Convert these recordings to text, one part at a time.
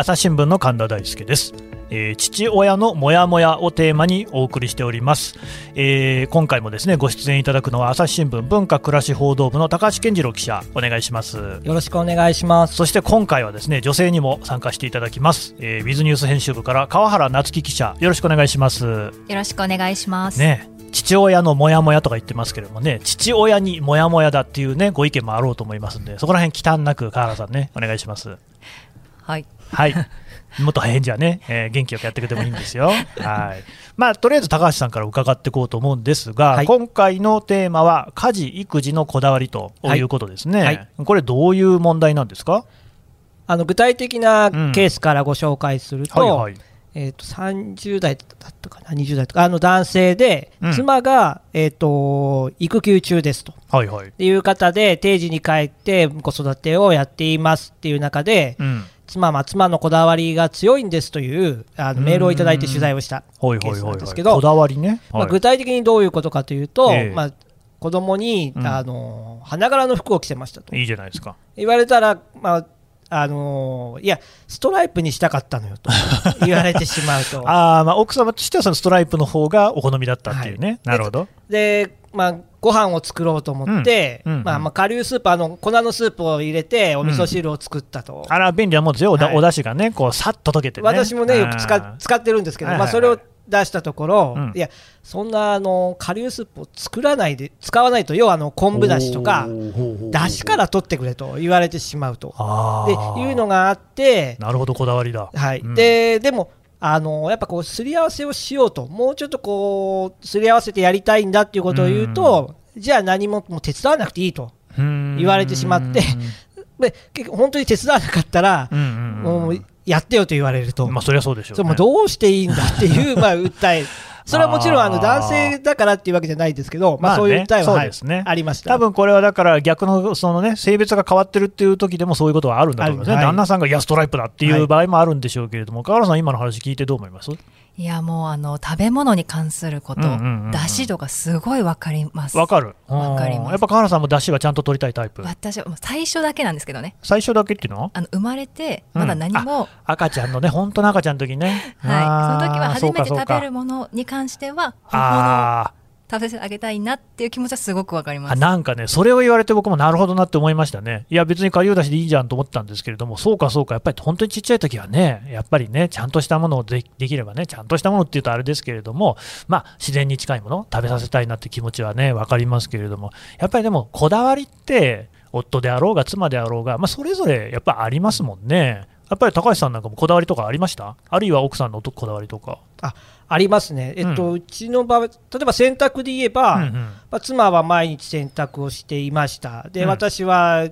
朝日新聞の神田大輔です、えー父親のモヤモヤをテーマにお送りしております、えー今回もですねご出演いただくのは朝日新聞文化暮らし報道部の高橋健次郎記者。お願いします。よろしくお願いします。そして今回はですね女性にも参加していただきます、えー、ウィズニュース編集部から川原夏樹記者。よろしくお願いします。よろしくお願いします。ね父親のモヤモヤとか言ってますけれどもね父親にモヤモヤだっていうねご意見もあろうと思いますんでそこら辺忌憚なく川原さんねお願いしますはい。はい。もっと返事はね、えー元気よくやってくれてもいいんですよ。はい。まあ、とりあえず高橋さんから伺っていこうと思うんですが、はい今回のテーマは、家事・育児のこだわりということですね。はいはいこれ、どういう問題なんですか？あの具体的なケースからご紹介すると、はいはい。えー、と30代だったかな、20代とか、あの男性で、うん妻が、えー、と育休中ですと。はいはい。っていう方で定時に帰って子育てをやっていますっていう中で、うん。妻は妻のこだわりが強いんですというあのメールをいただいて取材をしたケース。なんですけどこだわりね。まあ、はい具体的にどういうことかというと、ええまあ、子供に、うんあの花柄の服を着せましたといいじゃないですか。言われたら、まああのいやストライプにしたかったのよと 言われてしまうとああ、まあ、奥様としてはそのストライプの方がお好みだったっていうね。はいなるほど。で、まあ、ご飯を作ろうと思って、うんうんまあまあ、顆粒スープあの粉のスープを入れてお味噌汁を作ったと、あら、便利なもんですよ。おだはい。お出汁がね、こう、さっと溶けてね。私もねよく使使ってるんですけど、まあ、それを出したところ、うん。いやそんなあの顆粒スープを作らないで使わないと要はあの昆布だしとかだしから取ってくれと言われてしまうと。あでーいうのがあって、なるほどこだわりだ。はい。うん。ででもあのやっぱこうすり合わせをしようともうちょっとこうすり合わせてやりたいんだっていうことを言うと、じゃあ何ももう手伝わなくていいと言言われてしまってで結局本当に手伝わなかったら、もうやってよと言われると、まあそりゃそうでしょう、ね、どうしていいんだっていう まあ訴えそれはもちろんあの男性だからっていうわけじゃないですけど、まあ、まあねそういう訴えは、はいそうですね。ありました。多分これはだから逆のそのね性別が変わってるっていう時でもそういうことはあるんだと思いますね、はい旦那さんがいやストライプだっていう場合もあるんでしょうけれども、川原さん今の話聞いてどう思います？いや、もうあの、食べ物に関すること、うんうんうんうん。出汁とかすごいわかります。わかる。わかります。うんやっぱ川原さんも出汁はちゃんと取りたいタイプ？私は最初だけなんですけどね。最初だけっていうの？はあの、生まれて、うん。まだ何も、赤ちゃんのね本当の赤ちゃんの時ね。はい。その時は初めて食べるものに関しては、本物をあー食べあげたいなっていう気持ちはすごくわかります。なんかね、それを言われて僕もなるほどなって思いましたね。いや、別に顆粒だしでいいじゃんと思ったんですけれども、そうかそうか、やっぱり本当にちっちゃい時はね、やっぱりね、ちゃんとしたものをでできればね、ちゃんとしたものっていうとあれですけれども、まあ、自然に近いもの、食べさせたいなって気持ちはね、分かりますけれども、やっぱりでも、こだわりって、夫であろうが妻であろうが、まあ、それぞれやっぱありますもんね。やっぱり高橋さんなんかもこだわりとかありました？あるいは奥さんのこだわりとか。ありますね、えっとううちの場合例えば洗濯で言えば、うんうん。まあ、妻は毎日洗濯をしていました。で、うん。私は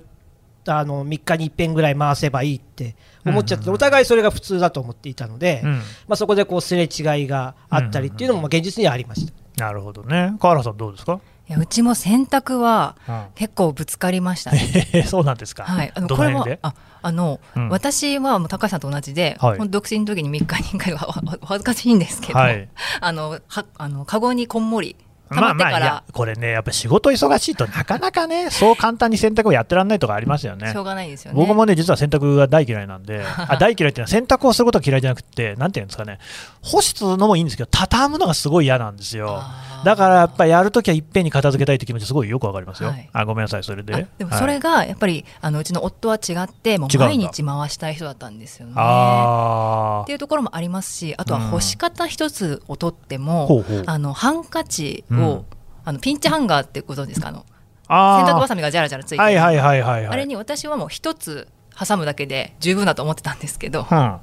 あの3日に1遍ぐらい回せばいいって思っちゃって、うんうんお互いそれが普通だと思っていたので、うん。まあ、そこでこうすれ違いがあったりっていうのもまあ現実にはありました。なるほどね。川原さんどうですか、いやうちも洗濯はうん。結構ぶつかりましたね。えーそうなんですか？はい、あのこれもああの、うん。私はもう高橋さんと同じで、はい。独身の時に3日に1回はおお恥ずかしいんですけど、はい。あのはあのカゴにこんもり溜まってから、いやこれねやっぱ仕事忙しいとなかなかね そう簡単に洗濯をやってらんないとかありますよね。しょうがないですよね。僕もね実は洗濯が大嫌いなんで あ大嫌いっていうのは洗濯をすることが嫌いじゃなくてなんていうんですかね干すのもいいんですけど畳むのがすごい嫌なんですよだからやっぱりやるときはいっぺんに片付けたいって気持ちすごいよくわかりますよ、はい。あごめんなさいそれで。あでもそれがやっぱり、あのうちの夫は違ってもう毎日回したい人だったんですよね。あっていうところもありますしあとは干し方一つをとっても、ほうほう。あのハンカチを、うん。あのピンチハンガーってご存知ですか？あのあ洗濯バーサミがジャラジャラついてる、はいはいはいはいはい。あれに私はもう一つ挟むだけで十分だと思ってたんですけど、うん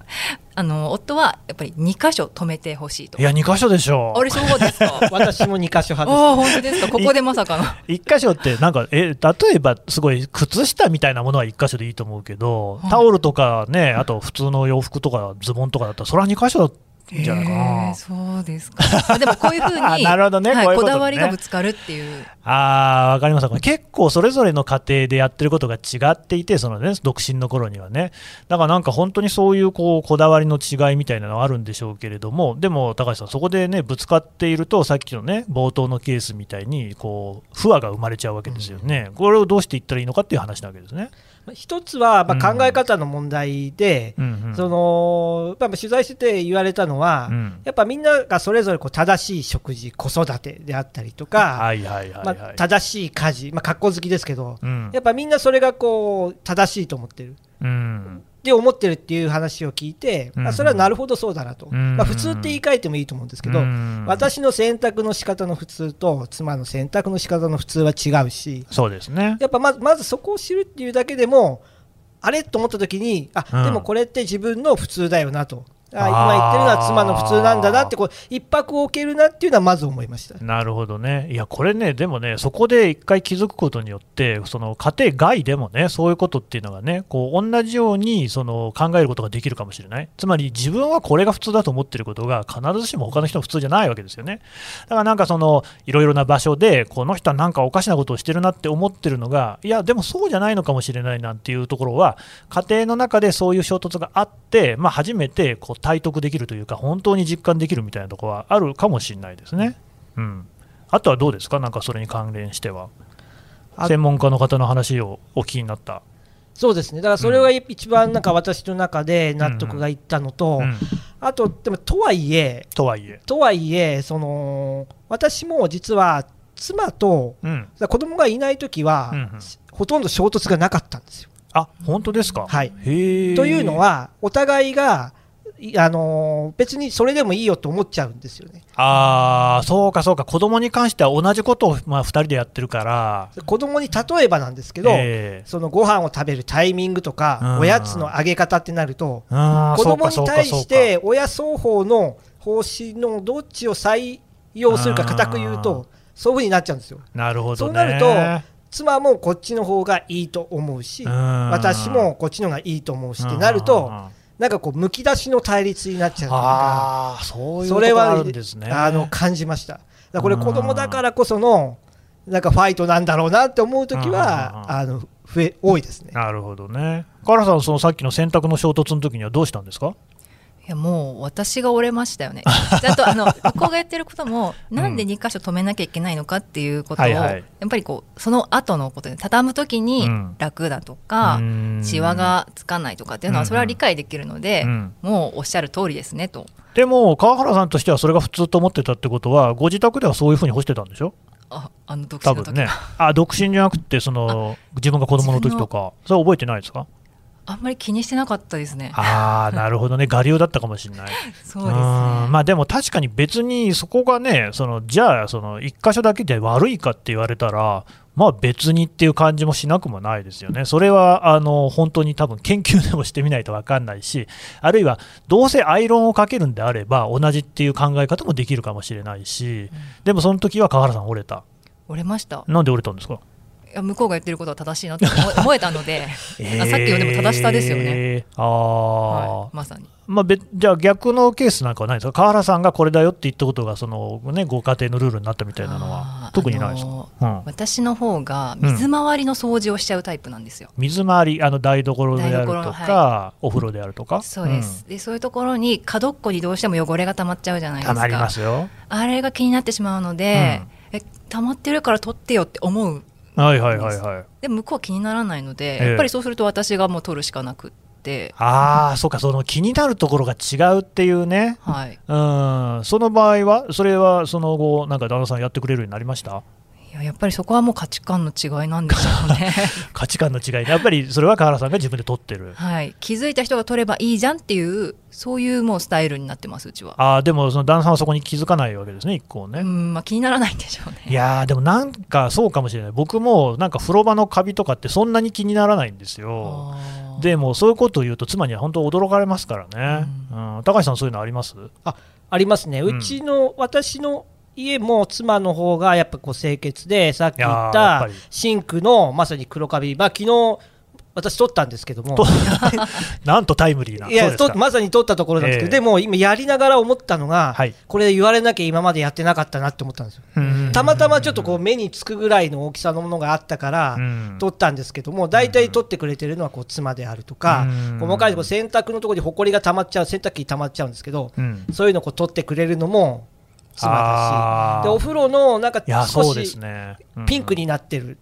あの夫はやっぱり2箇所止めてほしいと。いや2箇所でしょあれそうですか？私も2箇所派ですああ本当ですか？ここでまさかの。一箇所ってなんかえ例えばすごい靴下みたいなものは一箇所でいいと思うけど、はいタオルとかねあと普通の洋服とかズボンとかだったらそれは二箇所じゃないかへなー。そうですか。まあでもこういうふう あになるほどねはいこういうことねこだわりがぶつかるっていう。あーわかりましたこれ結構それぞれの家庭でやってることが違っていてその、ね、独身の頃にはねだからなんか本当にそういうこうこだわりの違いみたいなのはあるんでしょうけれどもでも高橋さんそこでねぶつかっているとさっきのね冒頭のケースみたいにこう不和が生まれちゃうわけですよね、これをどうしていったらいいのかっていう話なわけですね。一つはまあ考え方の問題で、そのやっぱ取材してて言われたのは、うん。やっぱみんながそれぞれこう正しい食事、子育てであったりとか、正しい家事、まあ、格好好きですけど、うん。やっぱみんなそれがこう正しいと思ってる。うんで思ってるっていう話を聞いて、うんあそれはなるほどそうだなと、うんまあ、普通って言い換えてもいいと思うんですけど、うん私の選択の仕方の普通と妻の選択の仕方の普通は違うし、そうですね。やっぱまずまずそこを知るっていうだけでも、あれ？と思った時に、あ、うん。でもこれって自分の普通だよなと。あ今言ってるのは妻の普通なんだなってこう一泊置けるなっていうのはまず思いました。なるほどね、いや、これね、でもね、そこで一回気づくことによって、その家庭外でもね、そういうことっていうのがね、こう同じようにその考えることができるかもしれない、つまり自分はこれが普通だと思ってることが、必ずしも他の人の普通じゃないわけですよね。だからなんかその、いろいろな場所で、この人はなんかおかしなことをしてるなって思ってるのが、いや、でもそうじゃないのかもしれないなんていうところは、家庭の中でそういう衝突があって、まあ、初めてこう体得できるというか、本当に実感できるみたいなところはあるかもしれないですね。うん、あとはどうですか、なんかそれに関連しては。あ専門家の方の話をお聞きになった。そうですね。だからそれが一番なんか私の中で納得がいったのと、うんあとでもとはいえ、とはいえ。とはいえ、その私も実は妻とうん、子供がいないときは、うんうんほとんど衝突がなかったんですよ。あ本当ですか？はいというの、は、お互いが、いあのー別にそれでもいいよと思っちゃうんですよね。ああ、そうかそうか、子供に関しては同じことを、まあ、2人でやってるから、子供に例えばなんですけど、えそのご飯を食べるタイミングとか、うん。おやつのあげ方ってなると、ーあー子供に対して親双方の方針のどっちを採用するか固く言うと、そういうふうになっちゃうんですよ。なるほどね。そうなると妻もこっちの方がいいと思うし、うん。私もこっちの方がいいと思うしってなると、なんかこう、むき出しの対立になっちゃうと。ああ、そういうそれはことがあるんですね。あの感じました。これ子供だからこそのなんかファイトなんだろうなって思うときはあの増え多いですね。なるほどね。カラさん、そのさっきの選択の衝突の時にはどうしたんですか？いやもう私が折れましたよね。であとあの向こうがやってることもなんで2箇所止めなきゃいけないのかっていうことを、やっぱりこうその後のことで畳む時にうん。楽だとか、うん。シワがつかないとかっていうのはそれは理解できるので、うん。もうおっしゃる通りですねと。でも、川原さんとしてはそれが普通と思ってたってことは、ご自宅ではそういうふうに干してたんでしょ？ああの独多身の時分ね。あ、独身じゃなくて、その、自分が子供の時とか、それ覚えてないですか？あんまり気にしてなかったですね。ああ、なるほどね。我流だったかもしれない。そうですね。んまあでも確かに別にそこがね、そのじゃあ、その一箇所だけで悪いかって言われたら、まあ別にっていう感じもしなくもないですよね。それはあの本当に多分研究でもしてみないと分かんないし、あるいはどうせアイロンをかけるんであれば同じっていう考え方もできるかもしれないし、でもその時は川原さん折れた。折れました。なんで折れたんですか？向こうが言ってることは正しいなって思え たので、あさっきのでも正したですよね。えーああ、はい、まさに。まあ、べじゃあ逆のケースなんかはないですか？川原さんがこれだよって言ったことがその、ね、ご家庭のルールになったみたいなのあはー特にないですか、あのうん、私の方が水回りの掃除をしちゃうタイプなんですよ。水回りあの台所であると台所か、お風呂であるとか？そうです、でそういうところに角っこにどうしても汚れが溜まっちゃうじゃないですか。たまりますよ。あれが気になってしまうので、え溜まってるから取ってよって思うはいはいはいはい。で向こうは気にならないので、ええ。やっぱりそうすると私がもう取るしかなくって。ああそうかその気になるところが違うっていうね。はい。うん。その場合はそれはその後なんか旦那さんやってくれるようになりました？いややっぱりそこはもう価値観の違いなんでしょうね。価値観の違いね。やっぱりそれは川原さんが自分で取ってる。はい。気づいた人が取ればいいじゃんっていうそういうもうスタイルになってますうちは。ああでもその旦那さんはそこに気づかないわけですね一個ね、うんまあ気にならないんでしょうね。いやーでもなんかそうかもしれない。僕もなんか風呂場のカビとかってそんなに気にならないんですよ。でもそういうことを言うと妻には本当驚かれますからね、うん。高橋さんそういうのあります？ありますね、うん。うちの私の家も妻の方がやっぱこう清潔で、さっき言ったシンクのまさに黒カビ、まあ昨日私取ったんですけども。と、なんとタイムリーないやまさに取ったところなんですけど、ええ。でも今、やりながら思ったのが、はい。これ言われなきゃ今までやってなかったなって思ったんですよ。うん。たまたまちょっとこう目につくぐらいの大きさのものがあったから、うん。取ったんですけども、大体取ってくれてるのはこう妻であるとか、うん。細かいこう洗濯のところにほこりが溜まっちゃう、洗濯機に溜まっちゃうんですけど、うん。そういうのを取ってくれるのも、妻だし。でお風呂のなんか少しピンクになってる。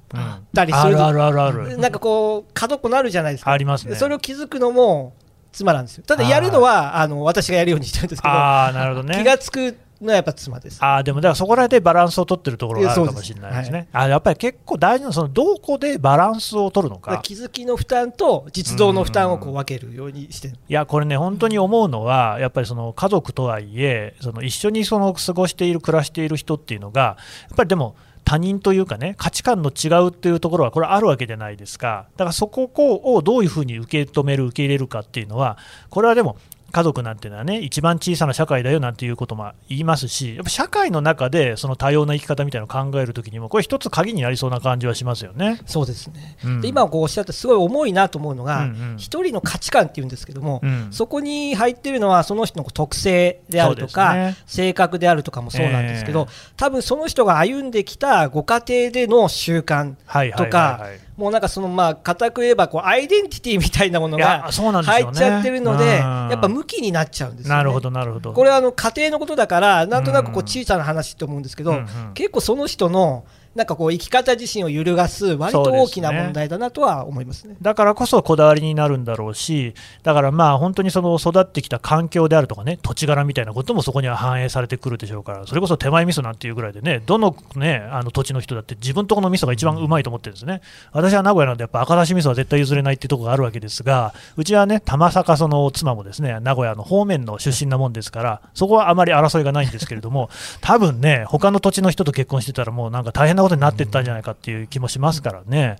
たりする、あるあるあるなんかこう角っこなるじゃないですか。ありますね。それを気づくのも妻なんですよ。ただやるのはあの私がやるようにしてるんですけど。あなるほど、ね、気が付くのはやっぱ妻です。あでもだからそこらでバランスを取ってるところがあるかもしれないですね。すはい、あやっぱり結構大事なそのどこでバランスを取るのか。気づきの負担と実動の負担をこう分けるようにしていやこれね本当に思うのはやっぱりその家族とはいえその一緒にその過ごしている暮らしている人っていうのがやっぱりでも他人というかね価値観の違うっていうところはこれあるわけじゃないですかだからそこをどういうふうに受け止める受け入れるかっていうのはこれはでも家族なんていうのはね一番小さな社会だよなんていうことも言いますしやっぱ社会の中でその多様な生き方みたいなのを考えるときにもこれ一つ鍵になりそうな感じはしますよね。そうですね、うん、で今こうおっしゃってすごい重いなと思うのが、うんうん、一人の価値観っていうんですけども、うん、そこに入っているのはその人の特性であるとか、ね、性格であるとかもそうなんですけど、えー、多分その人が歩んできたご家庭での習慣とか、もうなんかそのまあ固く言えばこうアイデンティティみたいなものが入っちゃってるので、やっぱ向きになっちゃうんですよ、ね、なるほどなるほど。これはあの家庭のことだからなんとなくこう小さな話と思うんですけど、結構その人のなんかこう生き方自身を揺るがす割と大きな問題だなとは思います、ね,、だからこそこだわりになるんだろうしだからまあ本当にその育ってきた環境であるとかね土地柄みたいなこともそこには反映されてくるでしょうからそれこそ手前味噌なんていうぐらいでねどのねあの土地の人だって自分とこの味噌が一番うまいと思ってるんですね。私は名古屋なんでやっぱ赤だし味噌は絶対譲れないっていうところがあるわけですがうちはね玉坂その妻もですね名古屋の方面の出身なもんですからそこはあまり争いがないんですけれども多分ね他の土地の人と結婚してたらもうなんか大変なことになっていったんじゃないかっていう気もしますからね。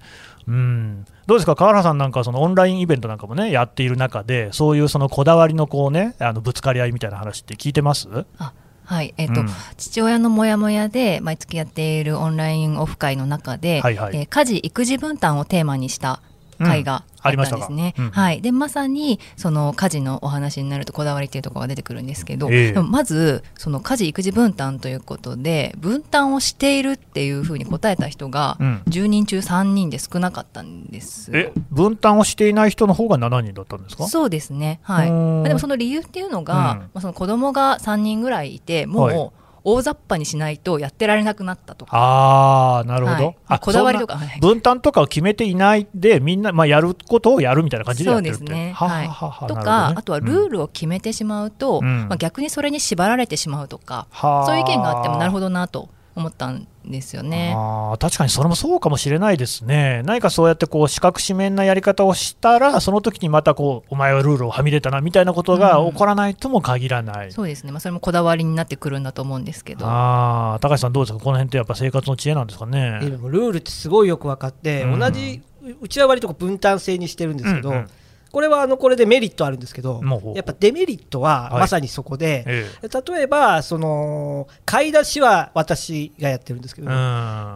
うん、どうですか、川原さんなんかそのオンラインイベントなんかもねやっている中で、そういうそのこだわりのこう、ね、あのぶつかり合いみたいな話って聞いてます？あはい。えーと、うん、父親のモヤモヤで毎月やっているオンラインオフ会の中で、はいはい、えー、家事・育児分担をテーマにした会があったんですね。うん、はい、でまさにその家事のお話になるとこだわりっていうところが出てくるんですけど、えー、まずその家事育児分担ということで分担をしているっていうふうに答えた人が10人中3人で少なかったんです、うん、え分担をしていない人の方が7人だったんですか？そうですね。はい。でもその理由っていうのが、うん、まあ、その子供が3人ぐらいいてもう、はい大雑把にしないとやってられなくなったとか。あなるほど、はい、あこだわりとか。分担とかを決めていないでみんな、まあ、やることをやるみたいな感じでやってるそうですね。はい、とか、ね、あとはルールを決めてしまうと、うん、まあ、逆にそれに縛られてしまうとか、そういう意見があってもなるほどなと思ったんですよね。あ確かにそれもそうかもしれないですね、何かそうやってこう四角四面なやり方をしたら、その時にまたこうお前はルールをはみ出たなみたいなことが起こらないとも限らない、うん、そうですね、まあ、それもこだわりになってくるんだと思うんですけど、あ高橋さん、どうですか、この辺ってやっぱ生活の知恵なんですかね？ルールってすごいよく分かって、うん、同じうちは割と分担制にしてるんですけど、うんうんこれはあのこれでメリットあるんですけど、やっぱデメリットはまさにそこで、はい例えばその買い出しは私がやってるんですけど、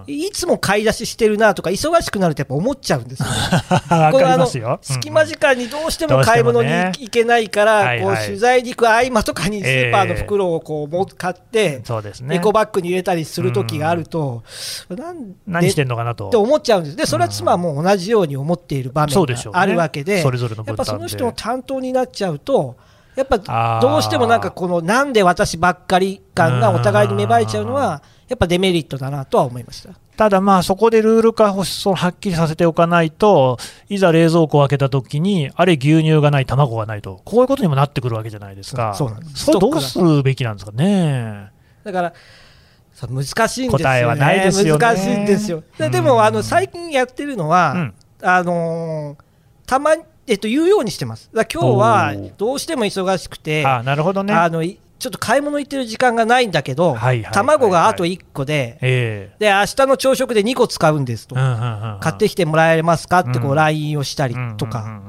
いつも買い出ししてるなとか忙しくなるとやっぱ思っちゃうんですよ、ね、これあの隙間時間にどうしても買い物に行けないから、こう取材に行く合間とかにスーパーの袋をこう買って、エコバッグに入れたりする時があると、なん何してんのかなと。って思っちゃうんです。でそれは妻も同じように思っている場面があるわけで、それぞれのやっぱその人の担当になっちゃうと、やっぱどうしてもなんかこのなんで私ばっかり感がお互いに芽生えちゃうのは、やっぱデメリットだなとは思いました。ただ、まあそこでルール化をはっきりさせておかないと、いざ冷蔵庫を開けたときに、あれ、牛乳がない、卵がないと、こういうことにもなってくるわけじゃないですか、そうなんです。それどうするべきなんですかね。だから難しいんですよ、ね、答えはないですよ、ね、難しいんですよ。ででもあの最近やってるのは、うん、あのー、たまえっと、言うようにしてます。だ今日はどうしても忙しくて、あなるほどね。あのちょっと買い物行ってる時間がないんだけど、卵があと1個で、えー、で明日の朝食で2個使うんですと、買ってきてもらえますかってこう LINE をしたりとか。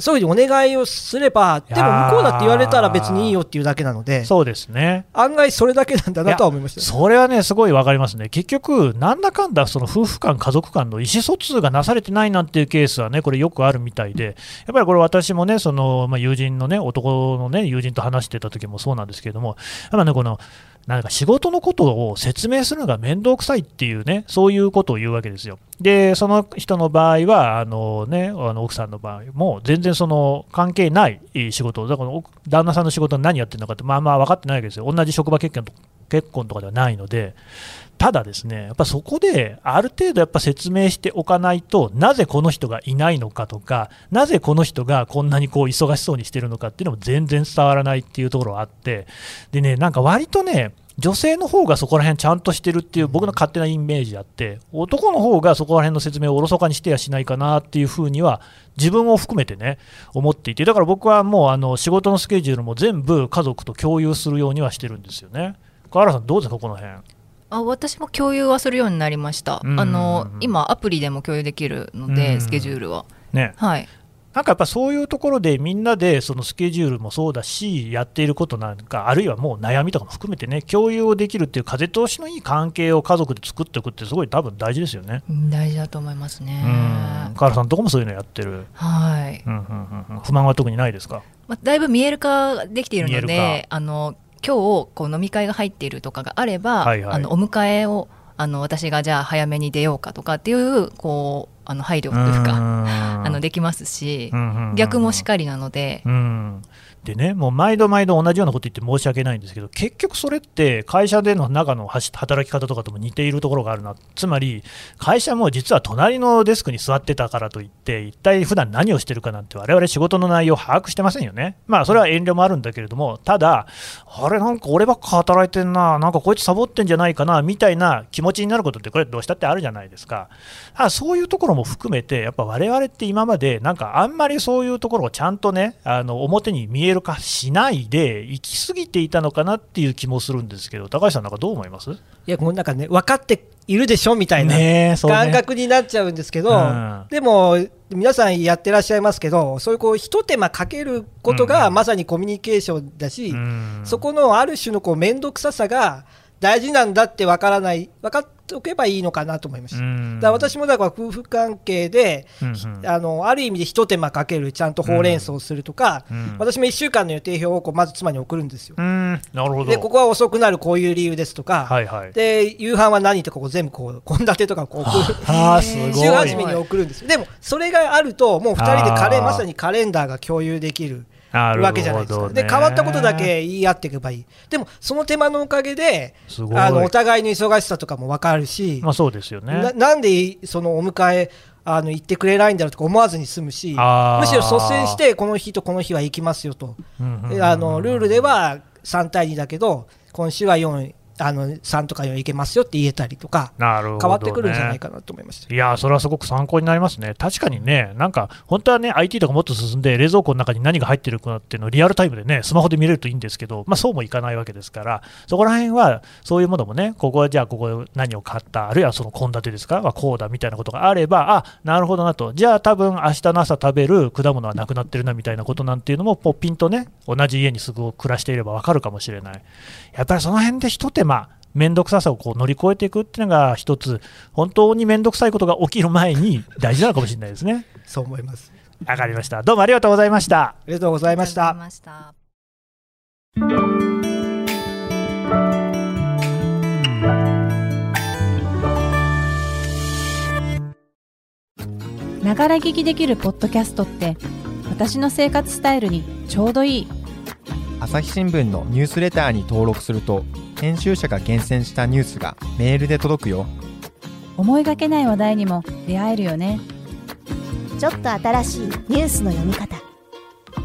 そういうふうにお願いをすれば、でも向こうだって言われたら別にいいよっていうだけなので、そうですね。案外それだけなんだなとは思いました、それはね、す。ごい分かりますね、結局、なんだかんだその夫婦間、家族間の意思疎通がなされてないなんていうケースはね、これ、よくあるみたいで、やっぱりこれ、私もね、そのまあ、友人のね、男のね、友人と話してた時もそうなんですけれども、やっぱね、このなんか仕事のことを説明するのが面倒くさいっていうね、そういうことを言うわけですよ。で、その人の場合は、あのね、あの奥さんの場合も、全然その関係ない仕事、だから旦那さんの仕事は何やってるのかって、まあまあ分かってないわけですよ。同じ職場結婚と結婚とかではないので、ただですね、やっぱそこである程度やっぱ説明しておかないと、なぜこの人がいないのかとか、なぜこの人がこんなにこう忙しそうにしてるのかっていうのも全然伝わらないっていうところがあって、でね、なんか割とね、女性の方がそこら辺ちゃんとしてるっていう僕の勝手なイメージあって、男の方がそこら辺の説明をおろそかにしてやしないかなっていうふうには、自分を含めてね、思っていて、だから僕はもうあの仕事のスケジュールも全部家族と共有するようにはしてるんですよね。河原さん、どうですか、この辺？あ私も共有はするようになりました、あの今、アプリでも共有できるので、スケジュールは。ねはい、なんかやっぱそういうところでみんなでそのスケジュールもそうだし、やっていることなんか、あるいはもう悩みとかも含めてね、共有をできるっていう風通しのいい関係を家族で作っていくって、すごい多分大事ですよね。大事だと思いますね。河原さん、どこもそういうのやってる？はい。うんうんうん、不満は特にないですか？まあ、だいぶ見える化できているので、あの今日こう飲み会が入っているとかがあれば、はいはい、あのお迎えをあの私がじゃあ早めに出ようかとかっていうこうあの配慮というか あのできますし、逆もしかりなので。うんでね、もう毎度毎度同じようなこと言って申し訳ないんですけど、結局それって会社での中の働き方とかとも似ているところがあるな、つまり会社も実は隣のデスクに座ってたからといって、一体普段何をしてるかなんて、我々仕事の内容把握してませんよね。まあそれは遠慮もあるんだけれども、ただ、あれなんか俺ばっか働いてんな、なんかこいつサボってんじゃないかなみたいな気持ちになることって、これどうしたってあるじゃないですか。あそういうところも含めて、やっぱ我々って今までなんかあんまりそういうところをちゃんとね、あの表に見える化しないで行き過ぎていたのかなっていう気もするんですけど、高橋さん、なんかどう思います？いや、もうなんかね、分かっているでしょみたいな感覚になっちゃうんですけど、ねうん、でも、皆さんやってらっしゃいますけど、そういうこうひと手間かけることがまさにコミュニケーションだし、うん、そこのある種のこう面倒くささが大事なんだって分からない、分かっておけばいいのかなと思いました。だ私もだから夫婦関係で、うんうん、あのある意味でひと手間かける、ちゃんとほうれん草をするとか、うん、私も1週間の予定表をこうまず妻に送るんですよ。なるほど。でここは遅くなるこういう理由ですとか、はいはい、で夕飯は何とかこう全部こう献立とかこう送る、週初めに送るんですよ。でもそれがあると、もう2人でカレまさにカレンダーが共有できる。わけじゃないですか、で変わったことだけ言い合っていけばいい、でもその手間のおかげで、あのお互いの忙しさとかも分かるし、まあ、そうですよね。ななんでそのお迎えあの行ってくれないんだろうとか思わずに済むし、むしろ率先して、この日とこの日は行きますよと、あのルー。ルでは3対2だけど、今週は4あの3とか4いけますよって言えたりとか、なるほど、ね、変わってくるんじゃないかなと思いました。いやそれはすごく参考になりますね、確かにね、なんか本当はね、IT とかもっと進んで、冷蔵庫の中に何が入ってるかっていうのをリアルタイムでね、スマホで見れるといいんですけど、まあ、そうもいかないわけですから、そこら辺はそういうものもね、ここはじゃあ、ここ何を買った、あるいはその献立ですか、まあ、こうだみたいなことがあれば、あなるほどなと、じゃあ、多分明日の朝食べる果物はなくなってるなみたいなことなんていうのも、ピンとね、同じ家にすぐ暮らしていれば分かるかもしれない。やっぱりその辺でひと手間面倒くささをこう乗り越えていくっていうのが一つ本当に面倒くさいことが起きる前に大事なのかもしれないですね。そう思います。わかりました。どうもありがとうございました。ありがとうございました。ながら聞きできるポッドキャストって私の生活スタイルにちょうどいい朝日新聞のニュースレターに登録すると編集者が厳選したニュースがメールで届くよ。思いがけない話題にも出会えるよね。ちょっと新しいニュースの読み方。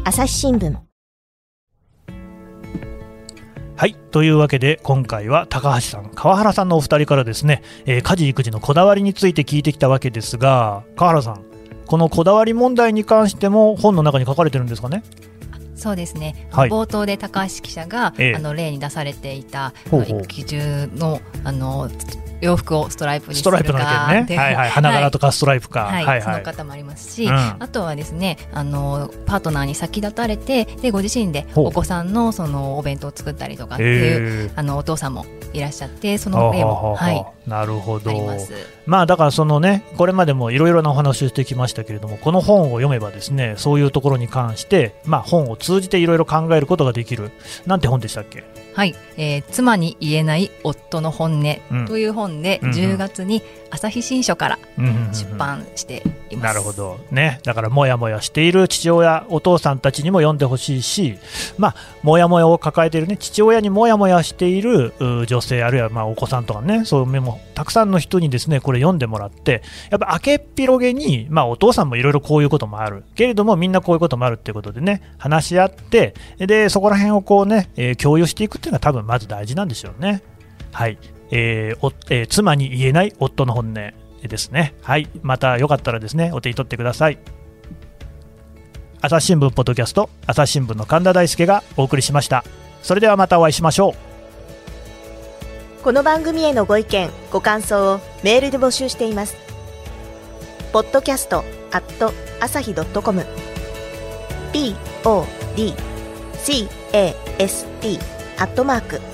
朝日新聞。はい。というわけで今回は高橋さん川原さんのお二人からですね、えー、家事育児のこだわりについて聞いてきたわけですが川原さんこのこだわり問題に関しても本の中に書かれてるんですかね？そうですね、はい、冒頭で高橋記者が、ええ、あの例に出されていた育休中のあの洋服をストライプにするかストライプのね、はいはい、花柄とかストライプか、はい、はい、その方もありますし、うん、あとはですねあのパートナーに先立たれてでご自身でお子さんのそのお弁当を作ったりとかっていう、あのお父さんもいらっしゃってその例もはい。なるほど。まあだからそのねこれまでもいろいろなお話をしてきましたけれどもこの本を読めばですねそういうところに関してまあ本を通じていろいろ考えることができる。なんて本でしたっけ？はい、えー、妻に言えない夫の本音という本んで、10月に朝日新書から出版しています。なるほどね。だからもやもやしている父親、お父さんたちにも読んでほしいし、まあもやもやを抱えているね父親にもやもやしている女性あるいはまあお子さんとかね、そういう面もたくさんの人にですねこれ読んでもらって、やっぱ明けっ広げにまあお父さんもいろいろこういうこともあるけれどもみんなこういうこともあるっていうことでね話し合ってでそこら辺をこうね、えー、共有していくっていうのは多分まず大事なんでしょうね。はい、えーえー、妻に言えない夫の本音ですね。はい、またよかったらですねお手に取ってください。朝日新聞ポッドキャスト朝日新聞の神田大輔がお送りしました。それではまたお会いしましょう。この番組へのご意見ご感想をメールで募集しています。ポッドキャストアット朝日ドットコム p o d c a s t アットマーク